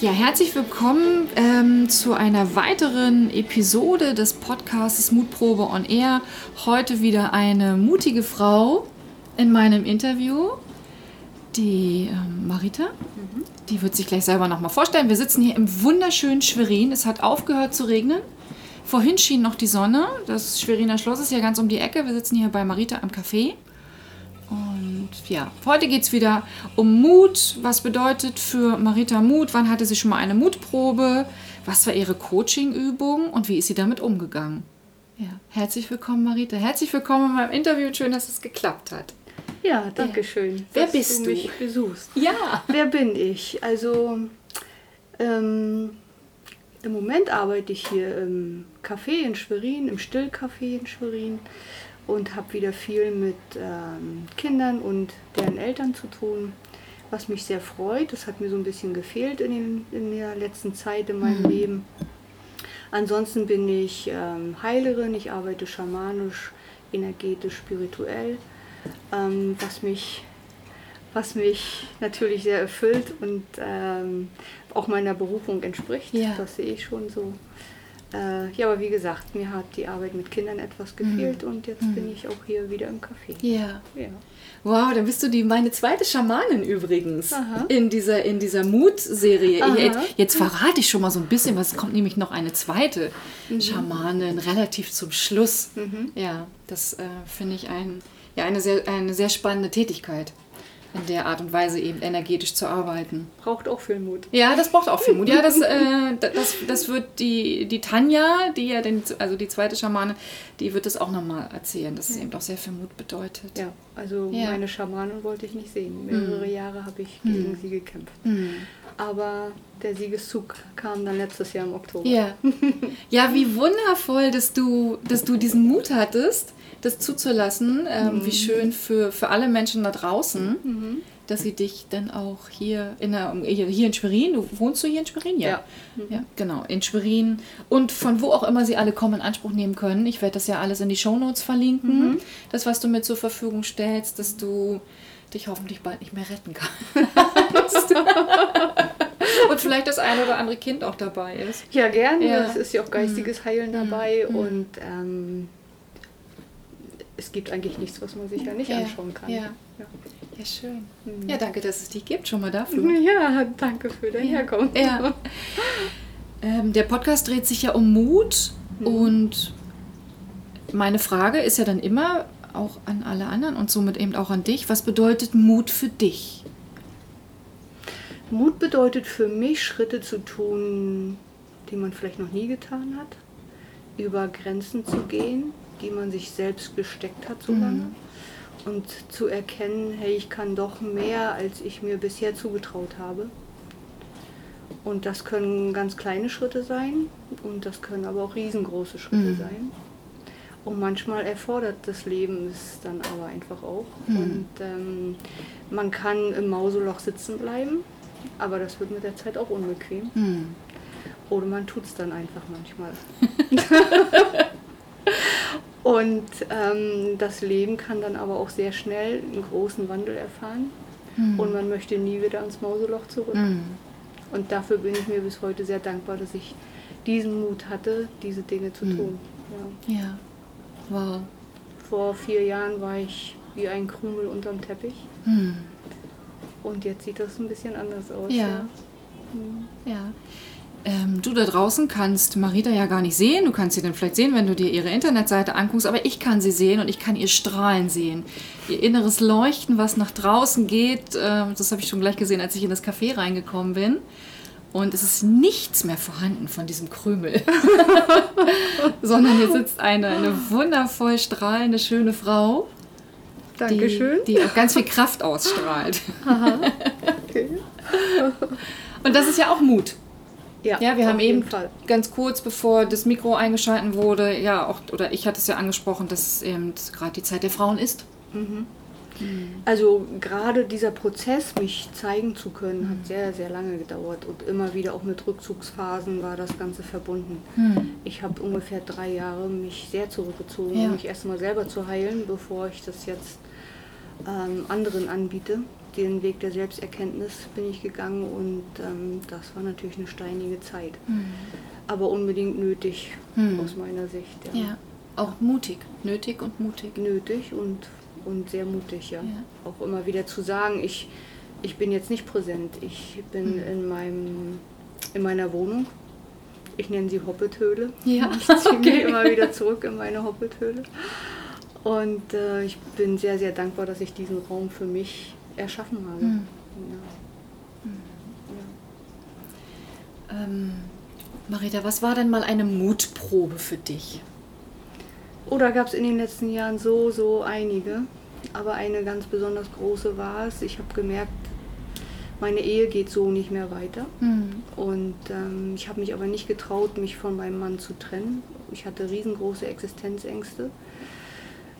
Ja, herzlich willkommen ähm, zu einer weiteren Episode des Podcasts Mutprobe on Air. Heute wieder eine mutige Frau in meinem Interview, die ähm, Marita. Mhm. Die wird sich gleich selber nochmal vorstellen. Wir sitzen hier im wunderschönen Schwerin. Es hat aufgehört zu regnen. Vorhin schien noch die Sonne. Das Schweriner Schloss ist ja ganz um die Ecke. Wir sitzen hier bei Marita am Café. Und ja, heute geht es wieder um Mut. Was bedeutet für Marita Mut? Wann hatte sie schon mal eine Mutprobe? Was war ihre Coachingübung und wie ist sie damit umgegangen? Ja, herzlich willkommen, Marita. Herzlich willkommen in meinem Interview. Schön, dass es geklappt hat. Ja, danke schön. Wer bist du? du? mich besuchst. Ja. Wer bin ich? Also ähm, im Moment arbeite ich hier im Café in Schwerin, im Stillcafé in Schwerin und habe wieder viel mit ähm, Kindern und deren Eltern zu tun, was mich sehr freut. Das hat mir so ein bisschen gefehlt in, den, in der letzten Zeit in meinem mhm. Leben. Ansonsten bin ich ähm, Heilerin, ich arbeite schamanisch, energetisch, spirituell, ähm, was mich was mich natürlich sehr erfüllt und ähm, auch meiner Berufung entspricht. Ja. Das sehe ich schon so. Äh, ja, aber wie gesagt, mir hat die Arbeit mit Kindern etwas gefehlt mhm. und jetzt mhm. bin ich auch hier wieder im Café. Ja. ja. Wow, dann bist du die meine zweite Schamanin übrigens Aha. in dieser in dieser Mut-Serie. Jetzt, jetzt, verrate ich schon mal so ein bisschen, was kommt nämlich noch eine zweite mhm. Schamanin relativ zum Schluss. Mhm. Ja, das äh, finde ich ein, ja, eine sehr eine sehr spannende Tätigkeit in der Art und Weise eben energetisch zu arbeiten. Braucht auch viel Mut. Ja, das braucht auch viel Mut. Ja, das, äh, das, das wird die, die Tanja, die ja den, also die zweite Schamane, die wird das auch nochmal erzählen, dass es eben auch sehr viel Mut bedeutet. Ja, also ja. meine Schamanin wollte ich nicht sehen. Mehrere mhm. Jahre habe ich gegen mhm. sie gekämpft. Mhm. Aber der Siegeszug kam dann letztes Jahr im Oktober. Ja, ja wie wundervoll, dass du, dass du diesen Mut hattest das zuzulassen. Ähm, mhm. Wie schön für, für alle Menschen da draußen, mhm. dass sie dich dann auch hier in, der, hier in Schwerin, du wohnst du hier in Schwerin? Ja. Ja. Mhm. ja, genau, in Schwerin und von wo auch immer sie alle kommen in Anspruch nehmen können. Ich werde das ja alles in die Shownotes verlinken. Mhm. Das, was du mir zur Verfügung stellst, dass du dich hoffentlich bald nicht mehr retten kannst. und vielleicht das eine oder andere Kind auch dabei ist. Ja, gerne. Ja. Es ist ja auch geistiges mhm. Heilen dabei mhm. und ähm, es gibt eigentlich nichts, was man sich ja nicht ja, anschauen kann. Ja, ja. ja schön. Mhm. Ja, danke, dass es dich gibt, schon mal dafür. Ja, danke für dein ja. Herkommen. Ja. Ähm, der Podcast dreht sich ja um Mut mhm. und meine Frage ist ja dann immer auch an alle anderen und somit eben auch an dich, was bedeutet Mut für dich? Mut bedeutet für mich, Schritte zu tun, die man vielleicht noch nie getan hat, über Grenzen zu gehen, die man sich selbst gesteckt hat so lange. Mhm. Und zu erkennen, hey, ich kann doch mehr, als ich mir bisher zugetraut habe. Und das können ganz kleine Schritte sein und das können aber auch riesengroße Schritte mhm. sein. Und manchmal erfordert das Leben es dann aber einfach auch. Mhm. Und ähm, man kann im Mauseloch sitzen bleiben, aber das wird mit der Zeit auch unbequem. Mhm. Oder man tut es dann einfach manchmal. Und ähm, das Leben kann dann aber auch sehr schnell einen großen Wandel erfahren mhm. und man möchte nie wieder ins Mauseloch zurück. Mhm. Und dafür bin ich mir bis heute sehr dankbar, dass ich diesen Mut hatte, diese Dinge zu mhm. tun. Ja. ja. Wow. Vor vier Jahren war ich wie ein Krümel unterm Teppich. Hm. Und jetzt sieht das ein bisschen anders aus. Ja. Ja. Hm. ja. Ähm, du da draußen kannst Marita ja gar nicht sehen. Du kannst sie dann vielleicht sehen, wenn du dir ihre Internetseite anguckst, aber ich kann sie sehen und ich kann ihr Strahlen sehen. Ihr inneres Leuchten, was nach draußen geht, äh, das habe ich schon gleich gesehen, als ich in das Café reingekommen bin. Und es ist nichts mehr vorhanden von diesem Krümel, sondern hier sitzt eine, eine wundervoll strahlende, schöne Frau. Dankeschön. Die, die auch ganz viel Kraft ausstrahlt. Aha. Okay. Und das ist ja auch Mut. Ja, ja wir haben eben Fall. ganz kurz, bevor das Mikro eingeschalten wurde, ja, auch, oder ich hatte es ja angesprochen, dass eben gerade die Zeit der Frauen ist. Mhm. mhm. Also gerade dieser Prozess, mich zeigen zu können, mhm. hat sehr, sehr lange gedauert und immer wieder auch mit Rückzugsphasen war das Ganze verbunden. Mhm. Ich habe ungefähr drei Jahre mich sehr zurückgezogen, ja. um mich erstmal selber zu heilen, bevor ich das jetzt ähm, anderen anbiete. Den Weg der Selbsterkenntnis bin ich gegangen und ähm, das war natürlich eine steinige Zeit. Mhm. Aber unbedingt nötig Mhm. aus meiner Sicht. Ja. Auch mutig. Nötig und mutig. Nötig und, und sehr mutig, ja. Ja. Auch immer wieder zu sagen, ich, ich bin jetzt nicht präsent. Ich bin Mhm. in, meinem, in meiner Wohnung. Ich nenne sie Hoppethöhle. Ja, Ich ziehe mich okay. immer wieder zurück in meine Hoppethöhle. Und äh, ich bin sehr, sehr dankbar, dass ich diesen Raum für mich erschaffen habe. Mhm. Ja. Ähm, Marita, was war denn mal eine Mutprobe für dich? Oder gab es in den letzten Jahren so, so einige. Aber eine ganz besonders große war es. Ich habe gemerkt, meine Ehe geht so nicht mehr weiter. Mhm. Und ähm, ich habe mich aber nicht getraut, mich von meinem Mann zu trennen. Ich hatte riesengroße Existenzängste.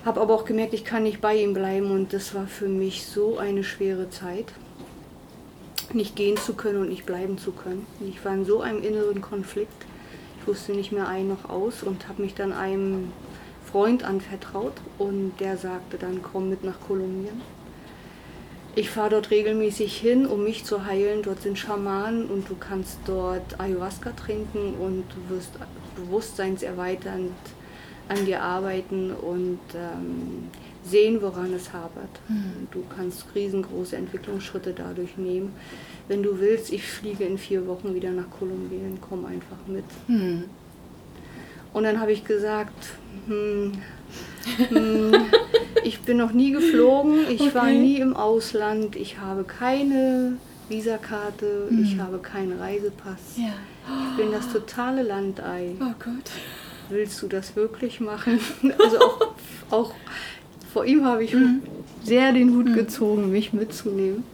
Habe aber auch gemerkt, ich kann nicht bei ihm bleiben. Und das war für mich so eine schwere Zeit. Nicht gehen zu können und nicht bleiben zu können. Ich war in so einem inneren Konflikt. Ich wusste nicht mehr ein noch aus und habe mich dann einem Freund anvertraut. Und der sagte dann, komm mit nach Kolumbien. Ich fahre dort regelmäßig hin, um mich zu heilen. Dort sind Schamanen und du kannst dort Ayahuasca trinken und du wirst bewusstseinserweiternd an dir arbeiten und ähm, sehen, woran es hapert. Mhm. Du kannst riesengroße Entwicklungsschritte dadurch nehmen. Wenn du willst, ich fliege in vier Wochen wieder nach Kolumbien, komm einfach mit. Mhm. Und dann habe ich gesagt, hm, hm, ich bin noch nie geflogen, ich war Okay. nie im Ausland, ich habe keine Visakarte, ich habe keinen Reisepass. Ja. Ich bin das totale Landei. Oh Gott. Willst du das wirklich machen? Also auch, auch vor ihm habe ich sehr den Hut gezogen, mich mitzunehmen.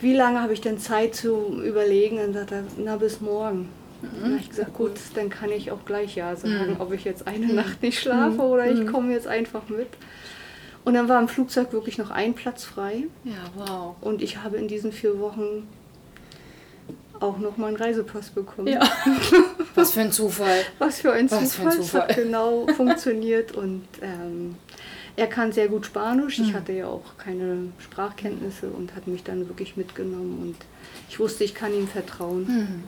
Wie lange habe ich denn Zeit zu überlegen? Dann sagt er, na bis morgen. Dann habe ich gesagt, gut, dann kann ich auch gleich Ja sagen, ob ich jetzt eine Nacht nicht schlafe oder ich komme jetzt einfach mit. Und dann war im Flugzeug wirklich noch ein Platz frei. Ja, wow. Und ich habe in diesen vier Wochen auch noch meinen Reisepass bekommen. Ja. Was für ein Zufall. Was für ein Was für ein Zufall. Es hat Zufall. genau funktioniert und ähm, er kann sehr gut Spanisch. Mhm. Ich hatte ja auch keine Sprachkenntnisse und hat mich dann wirklich mitgenommen und ich wusste, ich kann ihm vertrauen. Mhm.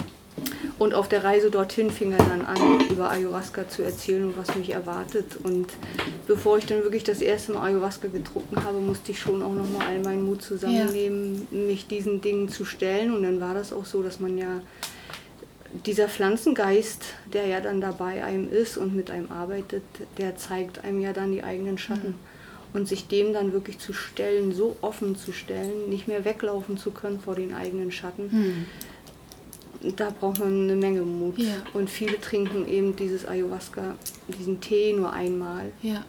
Und auf der Reise dorthin fing er dann an, über Ayahuasca zu erzählen und was mich erwartet. Und bevor ich dann wirklich das erste Mal Ayahuasca getrunken habe, musste ich schon auch nochmal all meinen Mut zusammennehmen, mich diesen Dingen zu stellen. Und dann war das auch so, dass man ja dieser Pflanzengeist, der ja dann dabei einem ist und mit einem arbeitet, der zeigt einem ja dann die eigenen Schatten. Und sich dem dann wirklich zu stellen, so offen zu stellen, nicht mehr weglaufen zu können vor den eigenen Schatten, Mhm. Da braucht man eine Menge Mut. Ja. Und viele trinken eben dieses Ayahuasca, diesen Tee nur einmal. Ja.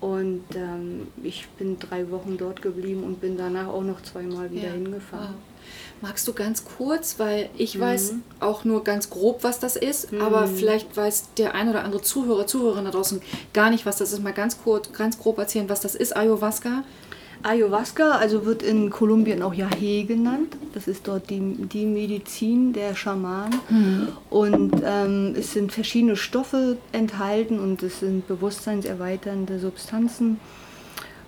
Und ähm, ich bin drei Wochen dort geblieben und bin danach auch noch zweimal wieder ja. hingefahren. Wow. Magst du ganz kurz, weil ich Mhm. weiß auch nur ganz grob, was das ist, aber vielleicht weiß der ein oder andere Zuhörer, Zuhörerin da draußen gar nicht, was das ist. Mal ganz kurz, ganz grob erzählen, was das ist, Ayahuasca. Ayahuasca, also wird in Kolumbien auch Yahe genannt. Das ist dort die, die Medizin der Schamanen. Und ähm, es sind verschiedene Stoffe enthalten und es sind bewusstseinserweiternde Substanzen.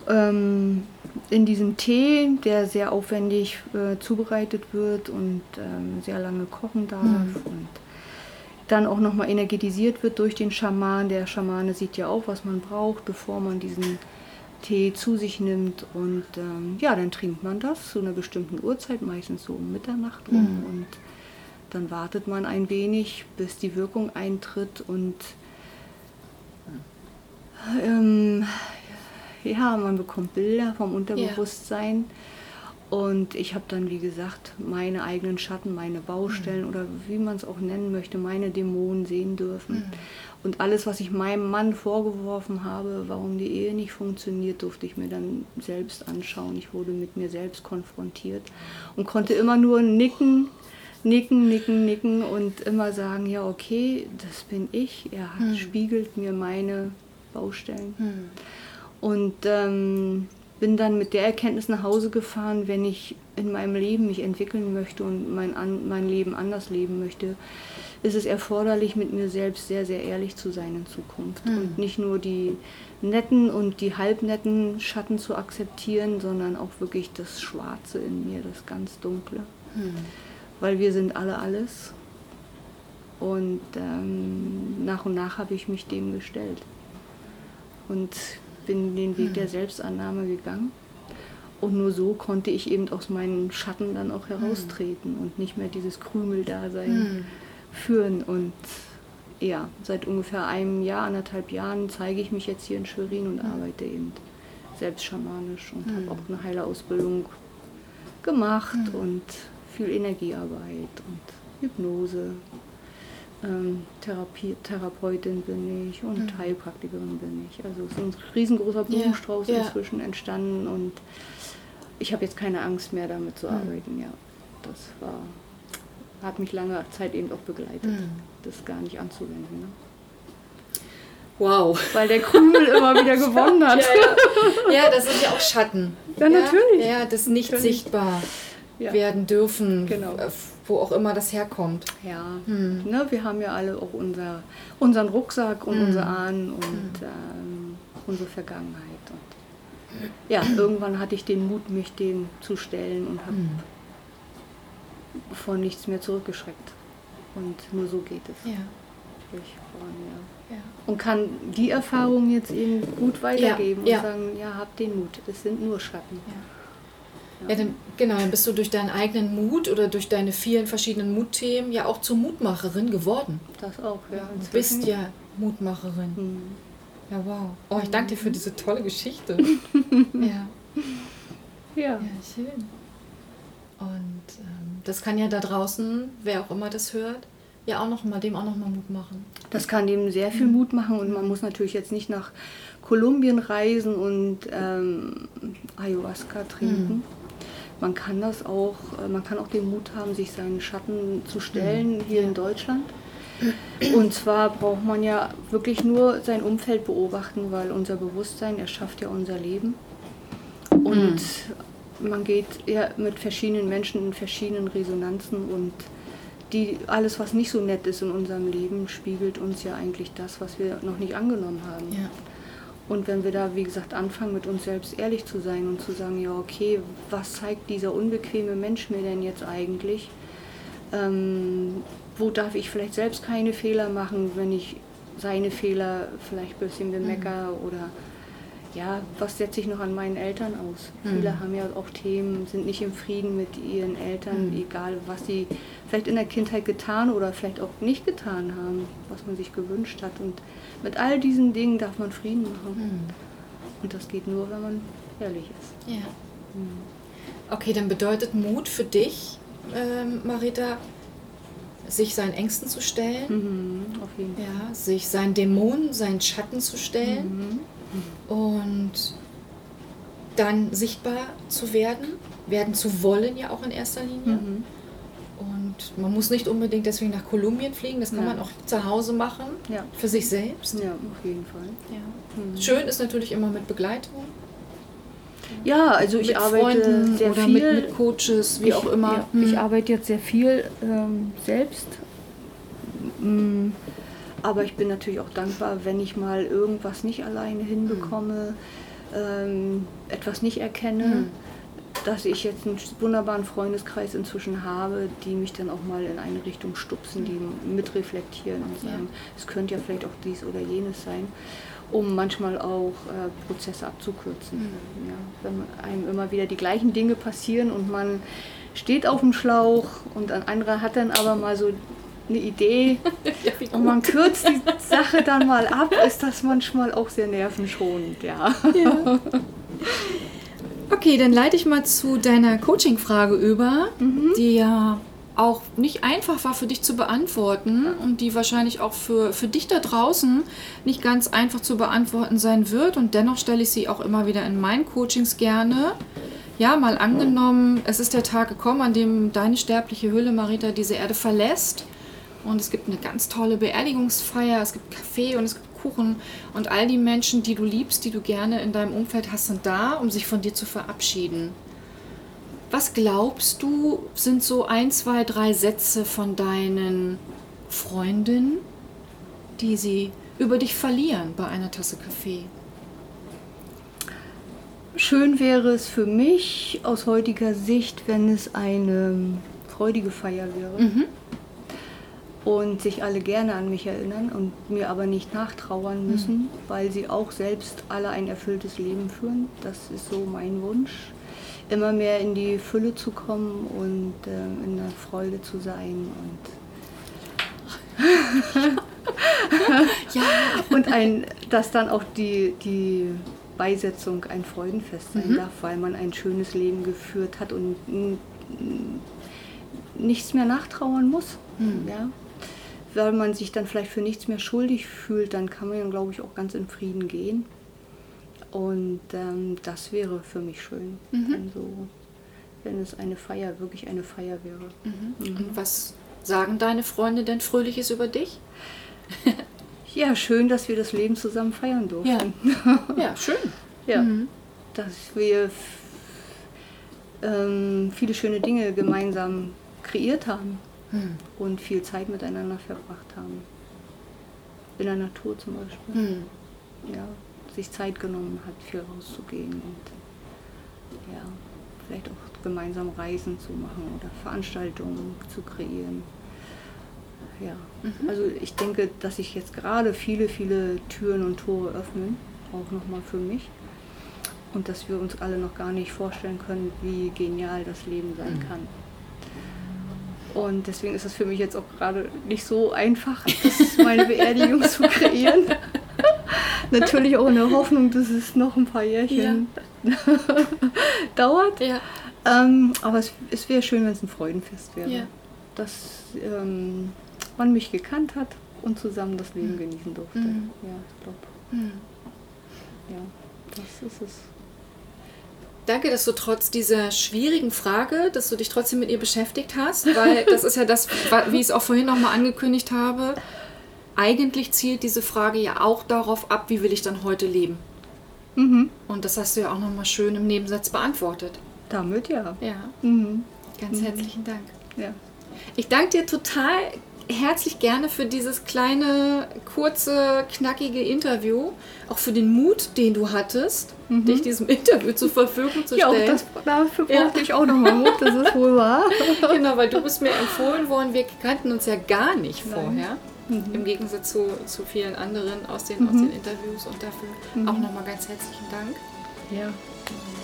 Ähm, in diesem Tee, der sehr aufwendig äh, zubereitet wird und ähm, sehr lange kochen darf. Und dann auch nochmal energetisiert wird durch den Schaman. Der Schamane sieht ja auch, was man braucht, bevor man diesen Tee zu sich nimmt. Und ähm, ja, dann trinkt man das zu einer bestimmten Uhrzeit, meistens so um Mitternacht rum. Und dann wartet man ein wenig, bis die Wirkung eintritt. Und ähm, ja, man bekommt Bilder vom Unterbewusstsein. Und ich habe dann, wie gesagt, meine eigenen Schatten, meine Baustellen oder wie man es auch nennen möchte, meine Dämonen sehen dürfen. Und alles, was ich meinem Mann vorgeworfen habe, warum die Ehe nicht funktioniert, durfte ich mir dann selbst anschauen. Ich wurde mit mir selbst konfrontiert und konnte immer nur nicken, nicken, nicken, nicken und immer sagen, ja, okay, das bin ich. Er spiegelt mir meine Baustellen. Und ähm, bin dann mit der Erkenntnis nach Hause gefahren, wenn ich in meinem Leben mich entwickeln möchte und mein, an, mein Leben anders leben möchte, ist es erforderlich, mit mir selbst sehr, sehr ehrlich zu sein in Zukunft. Mhm. Und nicht nur die netten und die halbnetten Schatten zu akzeptieren, sondern auch wirklich das Schwarze in mir, das ganz Dunkle. Hm. Weil wir sind alle alles. Und ähm, nach und nach habe ich mich dem gestellt. Und bin den Weg Hm. der Selbstannahme gegangen. Und nur so konnte ich eben aus meinen Schatten dann auch heraustreten und nicht mehr dieses Krümeldasein Hm. führen. Und ja, seit ungefähr einem Jahr, anderthalb Jahren zeige ich mich jetzt hier in Schwerin und arbeite eben selbst schamanisch und habe auch eine Heilerausbildung gemacht und viel Energiearbeit und Hypnose. Ähm, Therapie, Therapeutin bin ich und Mhm. Heilpraktikerin bin ich. Also es ist ein riesengroßer Blumenstrauß ja. inzwischen entstanden und ich habe jetzt keine Angst mehr damit zu Mhm. arbeiten. Ja, das war, hat mich lange Zeit eben auch begleitet, Mhm. das gar nicht anzuwenden. Ne? Wow. Weil der Krümel immer wieder gewonnen hat. Ja, ja. das sind ja auch Schatten. Ja, natürlich. Ja, das nicht Natürlich. sichtbar werden dürfen, Genau. Wo auch immer das herkommt. Ja, Hm. ne, wir haben ja alle auch unser, unseren Rucksack und Mhm. unsere Ahnen und ähm, unsere Vergangenheit. Und ja, irgendwann hatte ich den Mut, mich dem zu stellen und habe Hm. vor nichts mehr zurückgeschreckt. Und nur so geht es. Ja. Voran, ja. Ja. Und kann die Erfahrung jetzt eben gut weitergeben Ja, ja. und sagen, ja, habt den Mut, es sind nur Schatten. Ja, dann, genau, dann bist du durch deinen eigenen Mut oder durch deine vielen verschiedenen Mutthemen ja auch zur Mutmacherin geworden. Das auch, ja. Du bist ja Mutmacherin. Hm. Ja, wow. Oh, ich danke dir für diese tolle Geschichte. ja. Ja. Ja, schön. Und ähm, das kann ja da draußen, wer auch immer das hört, ja auch noch mal dem auch noch mal Mut machen. Das kann dem sehr viel Mut machen und man muss natürlich jetzt nicht nach Kolumbien reisen und ähm, Ayahuasca trinken. Man kann das auch, äh, man kann auch den Mut haben, sich seinen Schatten zu stellen hier in Deutschland. Und zwar braucht man ja wirklich nur sein Umfeld beobachten, weil unser Bewusstsein erschafft ja unser Leben. Und man geht ja mit verschiedenen Menschen in verschiedenen Resonanzen und die, alles, was nicht so nett ist in unserem Leben, spiegelt uns ja eigentlich das, was wir noch nicht angenommen haben. Ja. Und wenn wir da, wie gesagt, anfangen, mit uns selbst ehrlich zu sein und zu sagen, ja, okay, was zeigt dieser unbequeme Mensch mir denn jetzt eigentlich? Ähm, wo darf ich vielleicht selbst keine Fehler machen, wenn ich seine Fehler vielleicht ein bisschen bemecker oder ja, was setze ich noch an meinen Eltern aus? Mhm. Viele haben ja auch Themen, sind nicht im Frieden mit ihren Eltern, Mhm. egal was sie vielleicht in der Kindheit getan oder vielleicht auch nicht getan haben, was man sich gewünscht hat. Und mit all diesen Dingen darf man Frieden machen. Hm. Und das geht nur, wenn man ehrlich ist. Ja. Okay, dann bedeutet Mut für dich, ähm, Marita, sich seinen Ängsten zu stellen, Mhm, auf jeden Fall. ja, sich seinen Dämonen, seinen Schatten zu stellen Mhm. und dann sichtbar zu werden, werden zu wollen ja auch in erster Linie. Mhm. Und man muss nicht unbedingt deswegen nach Kolumbien fliegen, das kann Ja. man auch zu Hause machen, Ja. für sich selbst. ja, auf jeden Fall. Ja. Mhm. Schön ist natürlich immer mit Begleitung, Ja, also ich mit arbeite Freunden sehr oder viel. mit, mit Coaches, wie ich, auch immer. Ich arbeite jetzt sehr viel ähm, selbst. Mm, Aber ich bin natürlich auch dankbar, wenn ich mal irgendwas nicht alleine hinbekomme, ähm, etwas nicht erkenne, Hm. dass ich jetzt einen wunderbaren Freundeskreis inzwischen habe, die mich dann auch mal in eine Richtung stupsen, die mitreflektieren und sagen, es könnte ja vielleicht auch dies oder jenes sein, um manchmal auch äh, Prozesse abzukürzen. Mhm. Ja, wenn einem immer wieder die gleichen Dinge passieren und man steht auf dem Schlauch und ein anderer hat dann aber mal so eine Idee Ja, und man kürzt die Sache dann mal ab, ist das manchmal auch sehr nervenschonend, ja. Ja. Okay, dann leite ich mal zu deiner Coaching-Frage über, die ja auch nicht einfach war für dich zu beantworten und die wahrscheinlich auch für, für dich da draußen nicht ganz einfach zu beantworten sein wird. Und dennoch stelle ich sie auch immer wieder in meinen Coachings gerne. Ja, mal angenommen, es ist der Tag gekommen, an dem deine sterbliche Hülle, Marita, diese Erde verlässt. Und es gibt eine ganz tolle Beerdigungsfeier, es gibt Kaffee und es gibt Kuchen. Und all die Menschen, die du liebst, die du gerne in deinem Umfeld hast, sind da, um sich von dir zu verabschieden. Was glaubst du, sind so ein, zwei, drei Sätze von deinen Freundinnen, die sie über dich verlieren bei einer Tasse Kaffee? Schön wäre es für mich aus heutiger Sicht, wenn es eine freudige Feier wäre. Mhm. Und sich alle gerne an mich erinnern und mir aber nicht nachtrauern müssen, mhm. weil sie auch selbst alle ein erfülltes Leben führen. Das ist so mein Wunsch. Immer mehr in die Fülle zu kommen und äh, in der Freude zu sein und ja. und ein, dass dann auch die, die Beisetzung ein Freudenfest sein mhm. darf, weil man ein schönes Leben geführt hat und nichts mehr nachtrauern muss. Mhm. Ja? Weil man sich dann vielleicht für nichts mehr schuldig fühlt, dann kann man, glaube ich, auch ganz in Frieden gehen. Und ähm, das wäre für mich schön, mhm. wenn, so, wenn es eine Feier, wirklich eine Feier wäre. Mhm. Und was sagen deine Freunde denn Fröhliches über dich? ja, schön, dass wir das Leben zusammen feiern durften. Ja, ja schön. ja, mhm. dass wir ähm, viele schöne Dinge gemeinsam kreiert haben mhm. und viel Zeit miteinander verbracht haben. In der Natur zum Beispiel. Mhm. Ja, sich Zeit genommen hat, viel rauszugehen und ja, vielleicht auch gemeinsam Reisen zu machen oder Veranstaltungen zu kreieren ja. Mhm. Also ich denke, dass sich jetzt gerade viele, viele Türen und Tore öffnen, auch nochmal für mich. Und dass wir uns alle noch gar nicht vorstellen können, wie genial das Leben sein mhm. kann. Und deswegen ist es für mich jetzt auch gerade nicht so einfach, meine Beerdigung zu kreieren. Natürlich auch in der Hoffnung, dass es noch ein paar Jährchen ja. dauert. Ja. Ähm, aber es, es wäre schön, wenn es ein Freudenfest wäre. Ja. Das ähm, man mich gekannt hat und zusammen das Leben mhm. genießen durfte. Mhm. Ja, ich glaube. Mhm. Ja, das ist es. Danke, dass du trotz dieser schwierigen Frage, dass du dich trotzdem mit ihr beschäftigt hast, weil das ist ja das, wie ich es auch vorhin nochmal angekündigt habe. Eigentlich zielt diese Frage ja auch darauf ab, wie will ich dann heute leben. Mhm. Und das hast du ja auch nochmal schön im Nebensatz beantwortet. Damit ja. Ja. Mhm. Ganz mhm. herzlichen Dank. Ja. Ich danke dir total herzlich gerne für dieses kleine, kurze, knackige Interview. Auch für den Mut, den du hattest, mhm. dich diesem Interview zur Verfügung zu stellen. Ja, auch das, dafür brauchte ja. ich auch nochmal Mut, das ist wohl wahr. genau, weil du bist mir empfohlen worden. Wir kannten uns ja gar nicht Nein. vorher. Mhm. Im Gegensatz zu, zu vielen anderen aus den, mhm. aus den Interviews. Und dafür mhm. auch nochmal ganz herzlichen Dank. Ja,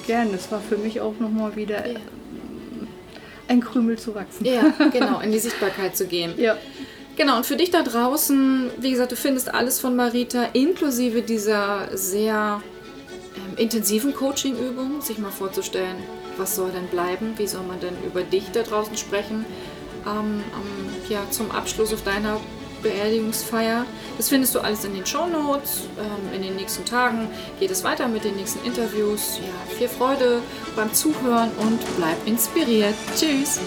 gern. Es war für mich auch nochmal wieder... Ja ein Krümel zu wachsen. Ja, genau, in die Sichtbarkeit zu gehen. Ja. Genau, und für dich da draußen, wie gesagt, du findest alles von Marita, inklusive dieser sehr ähm, intensiven Coaching-Übung, sich mal vorzustellen, was soll denn bleiben, wie soll man denn über dich da draußen sprechen, ähm, ähm, ja, zum Abschluss auf deiner Beerdigungsfeier. Das findest du alles in den Show Notes. Ähm, in den nächsten Tagen geht es weiter mit den nächsten Interviews. Ja, viel Freude beim Zuhören und bleib inspiriert. Tschüss!